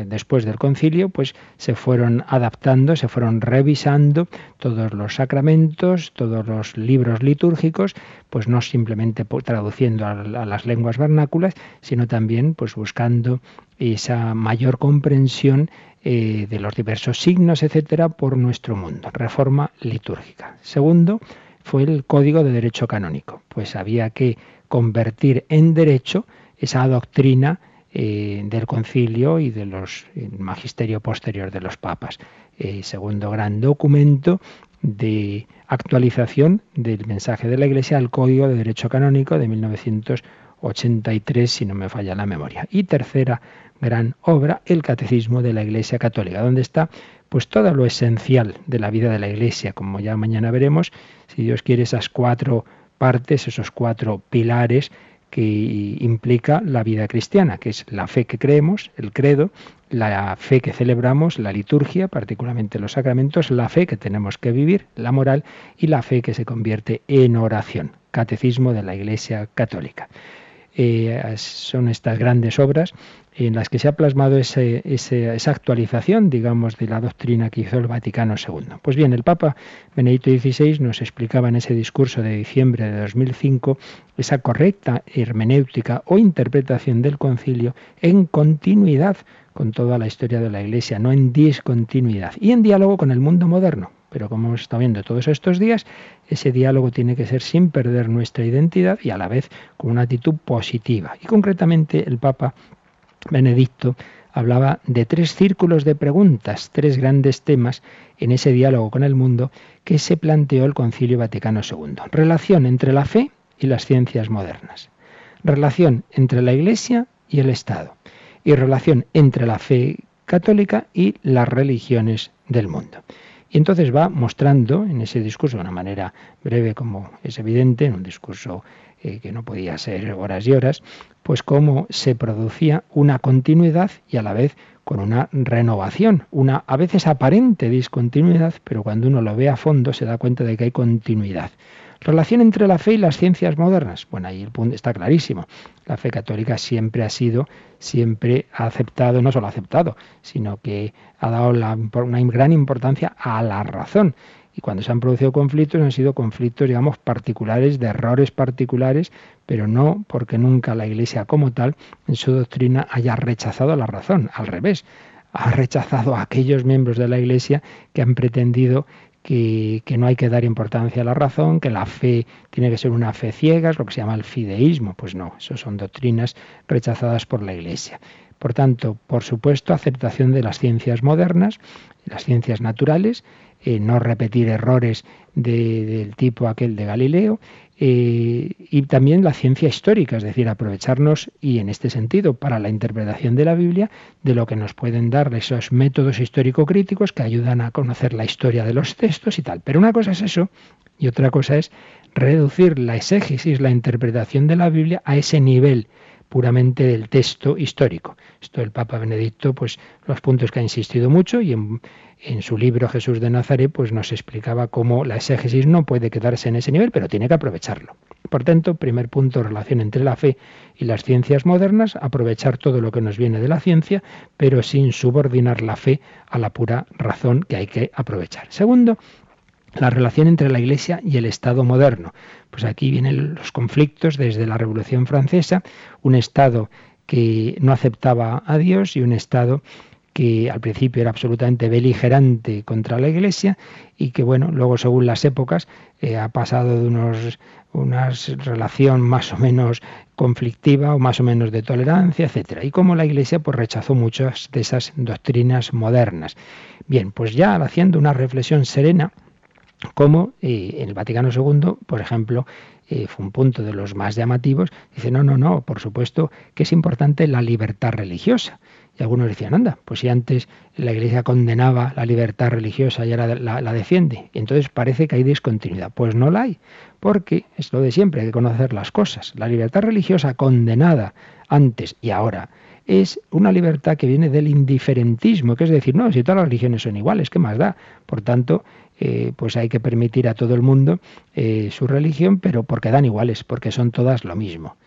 B: después del concilio pues se fueron adaptando, se fueron revisando todos los sacramentos, todos los libros litúrgicos, pues no simplemente traduciendo a, las lenguas vernáculas, sino también pues buscando esa mayor comprensión eh, de los diversos signos, etcétera, por nuestro mundo. Reforma litúrgica. Segundo, fue el Código de Derecho Canónico. Pues había que convertir en derecho esa doctrina eh, del concilio y del magisterio posterior de los papas. Eh, segundo gran documento de actualización del mensaje de la Iglesia al Código de Derecho Canónico de 1983, si no me falla la memoria. Y tercera gran obra, el Catecismo de la Iglesia Católica, donde está pues todo lo esencial de la vida de la Iglesia, como ya mañana veremos, si Dios quiere esas cuatro partes, esos cuatro pilares que implica la vida cristiana, que es la fe que creemos, el credo, la fe que celebramos, la liturgia, particularmente los sacramentos, la fe que tenemos que vivir, la moral y la fe que se convierte en oración. Catecismo de la Iglesia Católica. Eh, son estas grandes obras en las que se ha plasmado esa actualización, digamos, de la doctrina que hizo el Vaticano II. Pues bien, el Papa Benedicto XVI nos explicaba en ese discurso de diciembre de 2005 esa correcta hermenéutica o interpretación del concilio en continuidad con toda la historia de la Iglesia, no en discontinuidad, y en diálogo con el mundo moderno. Pero como hemos estado viendo todos estos días, ese diálogo tiene que ser sin perder nuestra identidad y a la vez con una actitud positiva. Y concretamente el Papa Benedicto hablaba de tres círculos de preguntas, tres grandes temas en ese diálogo con el mundo que se planteó el Concilio Vaticano II. Relación entre la fe y las ciencias modernas. Relación entre la Iglesia y el Estado. Y relación entre la fe católica y las religiones del mundo. Y entonces va mostrando en ese discurso, de una manera breve como es evidente, en un discurso eh, que no podía ser horas y horas, pues cómo se producía una continuidad y a la vez con una renovación, una a veces aparente discontinuidad, pero cuando uno lo ve a fondo se da cuenta de que hay continuidad. Relación entre la fe y las ciencias modernas. Bueno, ahí el punto está clarísimo. La fe católica siempre ha sido, siempre ha aceptado, no solo ha aceptado, sino que ha dado una gran importancia a la razón. Y cuando se han producido conflictos han sido conflictos, digamos, particulares, de errores particulares, pero no porque nunca la Iglesia como tal en su doctrina haya rechazado la razón. Al revés, ha rechazado a aquellos miembros de la Iglesia que han pretendido que, que, no hay que dar importancia a la razón, que la fe tiene que ser una fe ciega, es lo que se llama el fideísmo. Pues no, eso son doctrinas rechazadas por la Iglesia. Por tanto, por supuesto, aceptación de las ciencias modernas, las ciencias naturales, eh, no repetir errores de, del tipo aquel de Galileo, eh, y también la ciencia histórica, es decir, aprovecharnos, y en este sentido, para la interpretación de la Biblia, de lo que nos pueden dar esos métodos histórico-críticos que ayudan a conocer la historia de los textos y tal. Pero una cosa es eso, Y otra cosa es reducir la exégesis, la interpretación de la Biblia a ese nivel puramente del texto histórico. Esto el Papa Benedicto, pues los puntos que ha insistido mucho y en, en su libro Jesús de Nazaret, pues nos explicaba cómo la exégesis no puede quedarse en ese nivel, pero tiene que aprovecharlo. Por tanto, primer punto, relación entre la fe y las ciencias modernas, aprovechar todo lo que nos viene de la ciencia, pero sin subordinar la fe a la pura razón que hay que aprovechar. Segundo, la relación entre la Iglesia y el Estado moderno. Pues aquí vienen los conflictos desde la Revolución Francesa, un Estado que no aceptaba a Dios y un Estado que al principio era absolutamente beligerante contra la Iglesia y que, bueno, luego según las épocas eh, ha pasado de unos, una relación más o menos conflictiva o más o menos de tolerancia, etcétera. Y como la Iglesia pues rechazó muchas de esas doctrinas modernas. Bien, pues ya haciendo una reflexión serena, como eh, en el Vaticano II, por ejemplo, eh, fue un punto de los más llamativos, dice, no, no, no, por supuesto que es importante la libertad religiosa. Y algunos decían, anda, pues si antes la Iglesia condenaba la libertad religiosa y ahora la, la, defiende, entonces parece que hay discontinuidad. Pues no la hay, porque es lo de siempre, hay que conocer las cosas. La libertad religiosa condenada antes y ahora es una libertad que viene del indiferentismo, que es decir, no, si todas las religiones son iguales, ¿qué más da? Por tanto, eh, pues hay que permitir a todo el mundo eh, su religión, pero porque dan iguales, porque son todas lo mismo.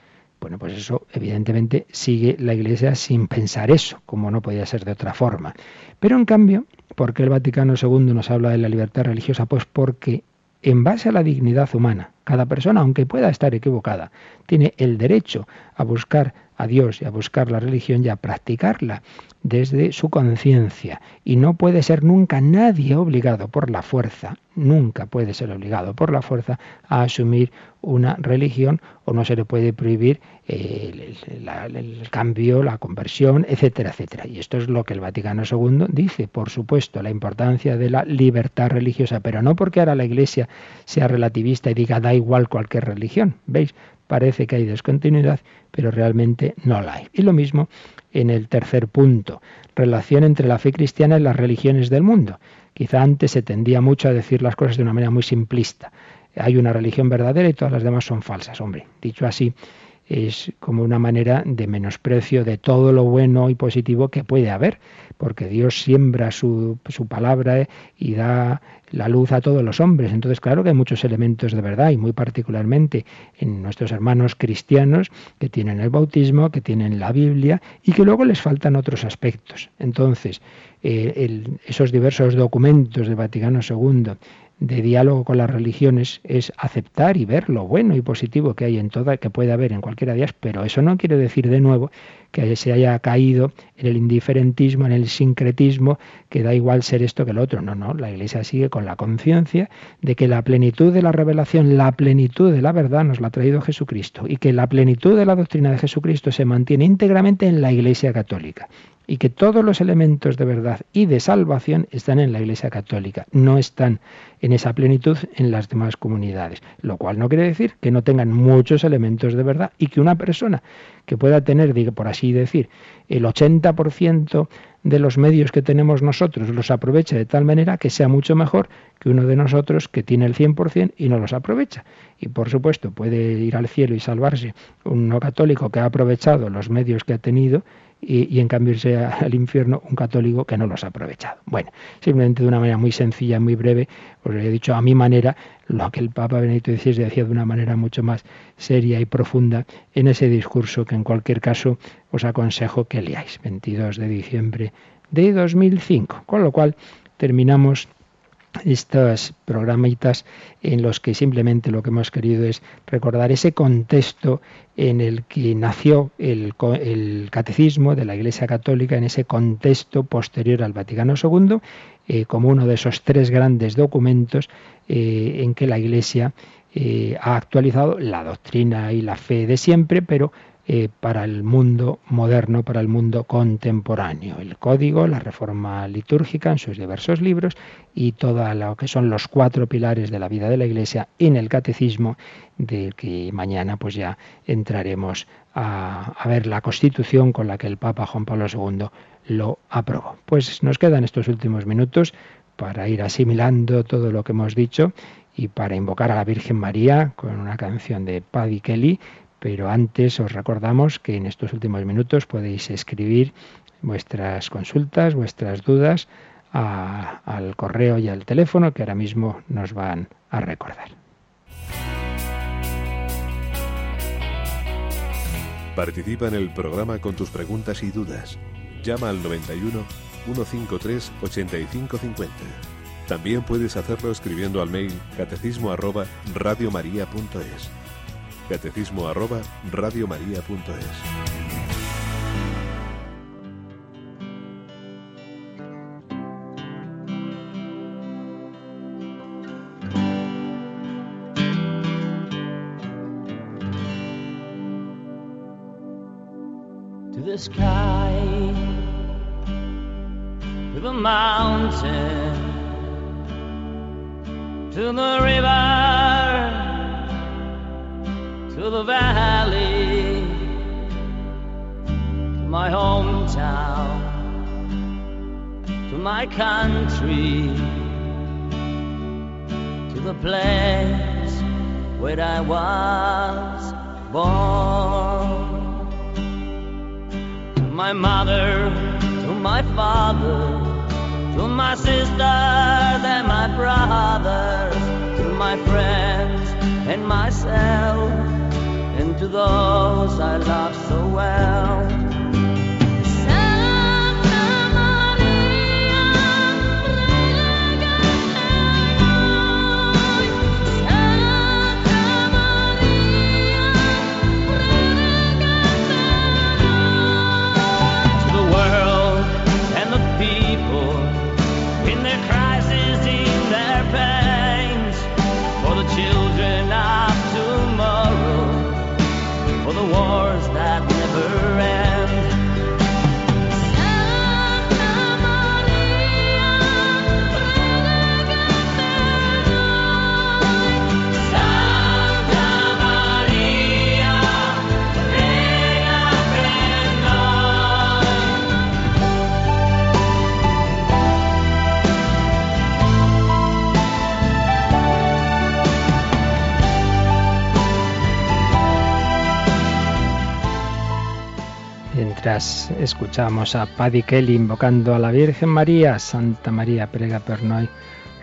B: Bueno, pues eso evidentemente sigue la Iglesia sin pensar eso, como no podía ser de otra forma. Pero en cambio, ¿por qué el Vaticano II nos habla de la libertad religiosa? Pues porque en base a la dignidad humana, cada persona, aunque pueda estar equivocada, tiene el derecho a buscar a Dios y a buscar la religión y a practicarla desde su conciencia. Y no puede ser nunca nadie obligado por la fuerza, nunca puede ser obligado por la fuerza a asumir una religión o no se le puede prohibir el, cambio, la conversión, etcétera, etcétera. Y esto es lo que el Vaticano II dice, por supuesto, la importancia de la libertad religiosa, pero no porque ahora la Iglesia sea relativista y diga da igual cualquier religión, ¿veis? Parece que hay descontinuidad, pero realmente no la hay. Y lo mismo en el tercer punto, relación entre la fe cristiana y las religiones del mundo. Quizá antes se tendía mucho a decir las cosas de una manera muy simplista. Hay una religión verdadera y todas las demás son falsas. Hombre, dicho así, es como una manera de menosprecio de todo lo bueno y positivo que puede haber, porque Dios siembra su, su, palabra y da la luz a todos los hombres. Entonces, claro que hay muchos elementos de verdad, y muy particularmente en nuestros hermanos cristianos que tienen el bautismo, que tienen la Biblia, y que luego les faltan otros aspectos. Entonces, eh, el, esos diversos documentos de Vaticano II, de diálogo con las religiones es aceptar y ver lo bueno y positivo que hay en toda, que puede haber en cualquiera de pero eso no quiere decir de nuevo que se haya caído en el indiferentismo, en el sincretismo, que da igual ser esto que lo otro. No, no, la Iglesia sigue con la conciencia de que la plenitud de la revelación, la plenitud de la verdad nos la ha traído Jesucristo y que la plenitud de la doctrina de Jesucristo se mantiene íntegramente en la Iglesia católica y que todos los elementos de verdad y de salvación están en la Iglesia Católica, no están en esa plenitud en las demás comunidades, lo cual no quiere decir que no tengan muchos elementos de verdad y que una persona que pueda tener, por así decir, el 80% de los medios que tenemos nosotros los aproveche de tal manera que sea mucho mejor que uno de nosotros que tiene el 100% y no los aprovecha. Y por supuesto puede ir al cielo y salvarse un no católico que ha aprovechado los medios que ha tenido y, y, en cambio irse al infierno un católico que no los ha aprovechado. Bueno, simplemente de una manera muy sencilla, muy breve, os he dicho a mi manera lo que el Papa Benedicto XVI decía de una manera mucho más seria y profunda en ese discurso que en cualquier caso os aconsejo que leáis, 22 de diciembre de 2005. Con lo cual terminamos estos programitas en los que simplemente lo que hemos querido es recordar ese contexto en el que nació el, catecismo de la Iglesia Católica, en ese contexto posterior al Vaticano II, eh, como uno de esos tres grandes documentos eh, en que la Iglesia eh, ha actualizado la doctrina y la fe de siempre, pero eh, para el mundo moderno, para el mundo contemporáneo. El código, la reforma litúrgica en sus diversos libros y todo lo que son los cuatro pilares de la vida de la Iglesia en el catecismo, del que mañana pues ya entraremos a, a ver la constitución con la que el Papa Juan Pablo II lo aprobó. Pues nos quedan estos últimos minutos para ir asimilando todo lo que hemos dicho y para invocar a la Virgen María con una canción de Paddy Kelly. Pero antes os recordamos que en estos últimos minutos podéis escribir vuestras consultas, vuestras dudas al correo y al teléfono que ahora mismo nos van a recordar.
E: Participa en el programa con tus preguntas y dudas. Llama al 91 153 8550. También puedes hacerlo escribiendo al mail catecismo arroba radiomaria.es. Catecismo arroba radiomaria.es.
F: sky to the mountain to the river to the valley. To my hometown. To my country. To the place where I was born. To my mother, to my father, to my sisters and my brothers, to my friends and myself, to those I love so well.
B: Escuchamos a Paddy Kelly invocando a la Virgen María, Santa María prega per noi,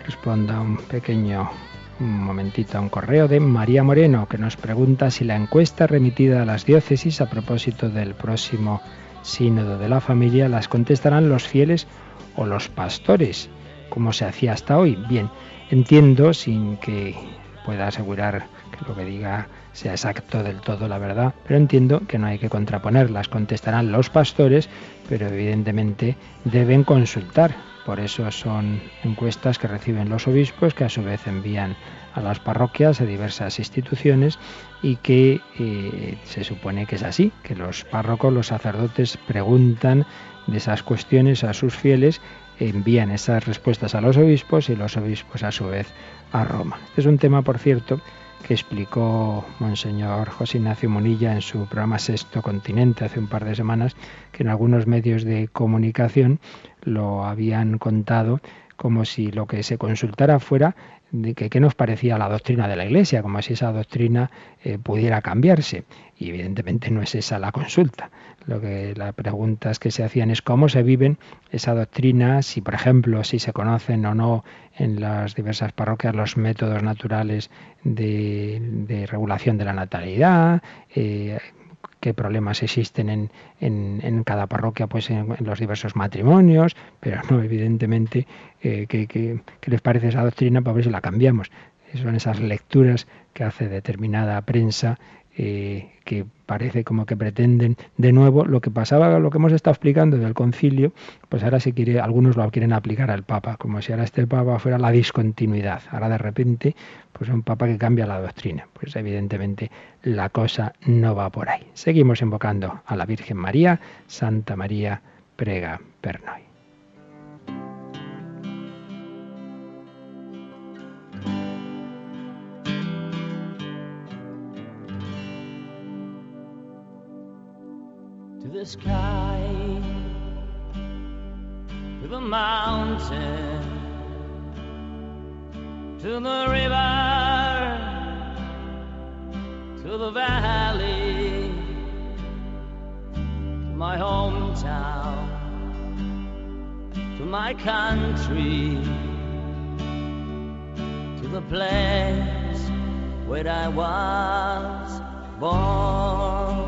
B: responda un pequeño un momentito a un correo de María Moreno que nos pregunta si la encuesta remitida a las diócesis a propósito del próximo sínodo de la familia las contestarán los fieles o los pastores, como se hacía hasta hoy. Bien, entiendo sin que pueda asegurar que lo que diga sea exacto del todo la verdad, pero entiendo que no hay que contraponerlas. Contestarán los pastores, pero evidentemente deben consultar. Por eso son encuestas que reciben los obispos, que a su vez envían a las parroquias, a diversas instituciones, y que eh, se supone que es así, que los párrocos, los sacerdotes preguntan de esas cuestiones a sus fieles, envían esas respuestas a los obispos y los obispos a su vez a Roma. Este es un tema, por cierto, que explicó Monseñor José Ignacio Munilla en su programa Sexto Continente hace un par de semanas, que en algunos medios de comunicación lo habían contado como si lo que se consultara fuera de que qué nos parecía la doctrina de la Iglesia, como si esa doctrina eh, pudiera cambiarse. Y evidentemente no es esa la consulta. Lo que las preguntas que se hacían es cómo se viven esa doctrina, si por ejemplo si se conocen o no en las diversas parroquias los métodos naturales de, regulación de la natalidad, eh, qué problemas existen en, en, cada parroquia, pues en, los diversos matrimonios, pero no, evidentemente, eh, qué les parece esa doctrina para ver si la cambiamos. Son esas lecturas que hace determinada prensa eh, que parece como que pretenden de nuevo lo que pasaba, lo que hemos estado explicando del concilio, pues ahora se quiere, algunos lo quieren aplicar al Papa, como si ahora este Papa fuera la discontinuidad. Ahora de repente, pues un Papa que cambia la doctrina. Pues evidentemente la cosa no va por ahí. Seguimos invocando a la Virgen María, Santa María, prega per noi.
F: Sky, to the mountain, to the river, to the valley, to my hometown, to my country, to the place where I was born.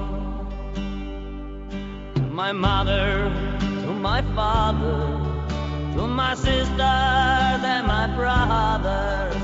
F: My mother, to my father, to my sisters and my brothers.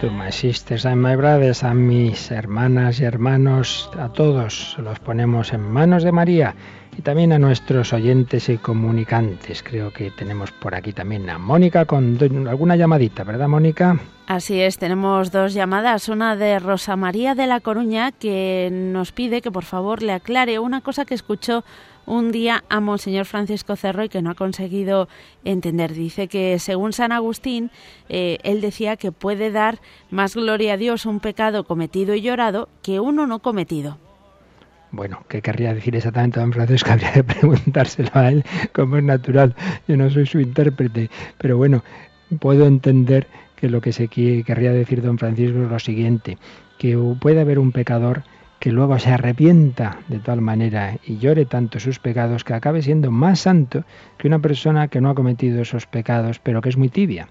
F: To my
B: sisters and my brothers, a mis hermanas y hermanos, a todos los ponemos en manos de María y también a nuestros oyentes y comunicantes. Creo que tenemos por aquí también a Mónica con alguna llamadita, ¿verdad, Mónica?
C: Así es, tenemos dos llamadas, una de Rosa María de La Coruña que nos pide que por favor le aclare una cosa que escuchó un día a Monseñor Francisco Cerro y que no ha conseguido entender. Dice que según San Agustín, eh, él decía que puede dar más gloria a Dios un pecado cometido y llorado que uno no cometido.
B: Bueno, ¿qué querría decir exactamente don Francisco? *laughs* Habría que preguntárselo a él, como es natural. Yo no soy su intérprete, pero bueno, puedo entender que lo que se querría decir don Francisco es lo siguiente, que puede haber un pecador que luego se arrepienta de tal manera y llore tanto sus pecados que acabe siendo más santo que una persona que no ha cometido esos pecados, pero que es muy tibia.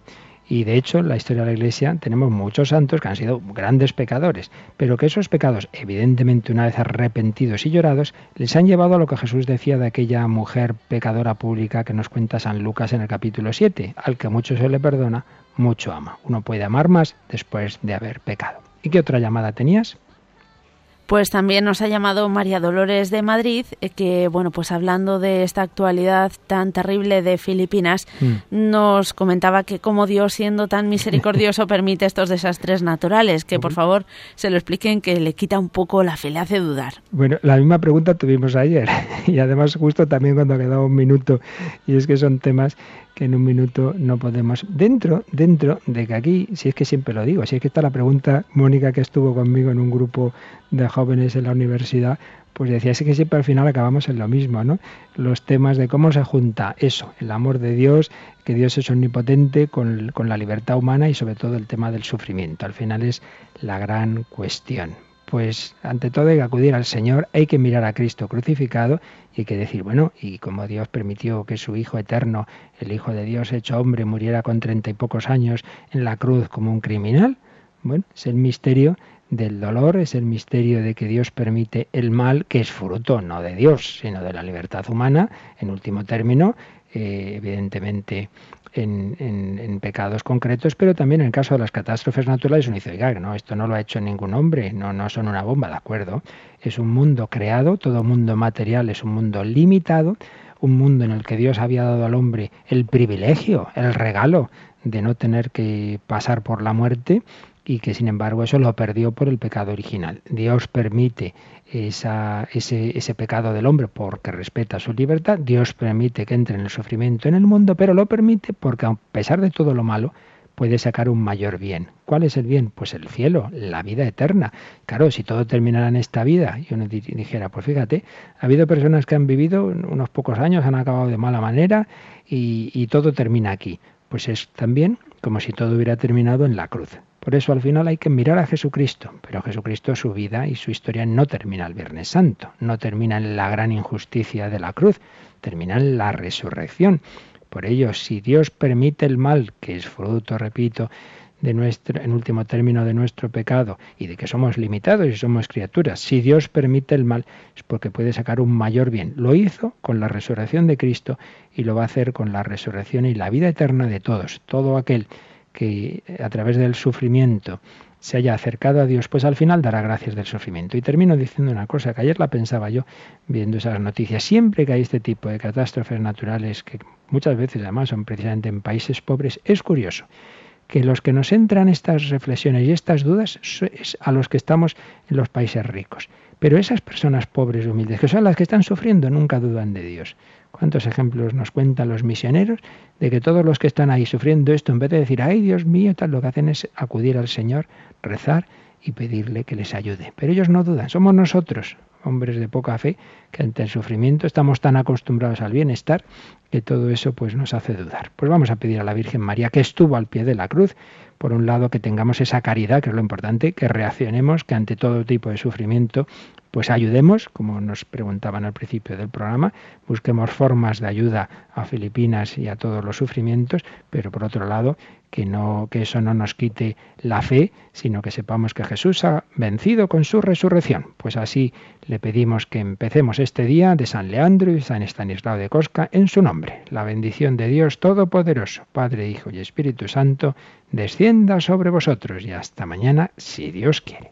B: Y de hecho, en la historia de la Iglesia tenemos muchos santos que han sido grandes pecadores, pero que esos pecados, evidentemente una vez arrepentidos y llorados, les han llevado a lo que Jesús decía de aquella mujer pecadora pública que nos cuenta San Lucas en el capítulo 7, al que mucho se le perdona, mucho ama. Uno puede amar más después de haber pecado. ¿Y qué otra llamada tenías?
C: Pues también nos ha llamado María Dolores de Madrid, eh, que bueno, pues hablando de esta actualidad tan terrible de Filipinas,
B: Mm.
C: nos comentaba que como Dios siendo tan misericordioso *laughs* permite estos desastres naturales, que por favor se lo expliquen que le quita un poco la fe, le hace dudar.
B: Bueno, la misma pregunta tuvimos ayer *laughs* y además justo también cuando quedaba un minuto y es que son temas que en un minuto no podemos dentro dentro de que aquí si es que siempre lo digo si es que está la pregunta Mónica que estuvo conmigo en un grupo de jóvenes en la universidad pues decía es que siempre al final acabamos en lo mismo no los temas de cómo se junta eso el amor de Dios que Dios es omnipotente con, con la libertad humana y sobre todo el tema del sufrimiento al final es la gran cuestión. Pues ante todo hay que acudir al Señor, hay que mirar a Cristo crucificado y hay que decir, bueno, y como Dios permitió que su Hijo eterno, el Hijo de Dios hecho hombre, muriera con treinta y pocos años en la cruz como un criminal, bueno, es el misterio del dolor, es el misterio de que Dios permite el mal, que es fruto no de Dios, sino de la libertad humana, en último término, eh, evidentemente en, en- pecados concretos, pero también en el caso de las catástrofes naturales uno dice, oiga, no, esto no lo ha hecho ningún hombre, no, no son una bomba, de acuerdo. Es un mundo creado, todo mundo material es un mundo limitado, un mundo en el que Dios había dado al hombre el privilegio, el regalo de no tener que pasar por la muerte y que sin embargo eso lo perdió por el pecado original. Dios permite ese, pecado del hombre porque respeta su libertad, Dios permite que entre en el sufrimiento en el mundo, pero lo permite porque a pesar de todo lo malo, puede sacar un mayor bien. ¿Cuál es el bien? Pues el cielo, la vida eterna. Claro, si todo terminara en esta vida y uno di- dijera, pues fíjate, ha habido personas que han vivido unos pocos años, han acabado de mala manera y, y todo termina aquí. Pues es también como si todo hubiera terminado en la cruz. Por eso al final hay que mirar a Jesucristo, pero Jesucristo su vida y su historia no termina el Viernes Santo, no termina en la gran injusticia de la cruz, termina en la resurrección. Por ello, si Dios permite el mal, que es fruto, repito, de en último término, de nuestro pecado y de que somos limitados y somos criaturas, si Dios permite el mal es porque puede sacar un mayor bien. Lo hizo con la resurrección de Cristo y lo va a hacer con la resurrección y la vida eterna de todos. Todo aquel que a través del sufrimiento se haya acercado a Dios, pues al final dará gracias del sufrimiento. Y termino diciendo una cosa que ayer la pensaba yo viendo esas noticias. Siempre que hay este tipo de catástrofes naturales, que muchas veces además son precisamente en países pobres, es curioso que los que nos entran estas reflexiones y estas dudas es a los que estamos en los países ricos. Pero esas personas pobres y humildes, que son las que están sufriendo, nunca dudan de Dios. ¿Cuántos ejemplos nos cuentan los misioneros de que todos los que están ahí sufriendo esto, en vez de decir, ay Dios mío, tal, lo que hacen es acudir al Señor, rezar y pedirle que les ayude? Pero ellos no dudan, somos nosotros, hombres de poca fe, que ante el sufrimiento estamos tan acostumbrados al bienestar que todo eso pues nos hace dudar. Pues vamos a pedir a la Virgen María que estuvo al pie de la cruz, por un lado que tengamos esa caridad, que es lo importante, que reaccionemos, que ante todo tipo de sufrimiento pues ayudemos, como nos preguntaban al principio del programa, busquemos formas de ayuda a Filipinas y a todos los sufrimientos, pero por otro lado, que no que eso no nos quite la fe, sino que sepamos que Jesús ha vencido con su resurrección. Pues así le pedimos que empecemos este día de San Leandro y San Estanislao de Cosca en su nombre. La bendición de Dios Todopoderoso, Padre, Hijo y Espíritu Santo, descienda sobre vosotros y hasta mañana, si Dios quiere.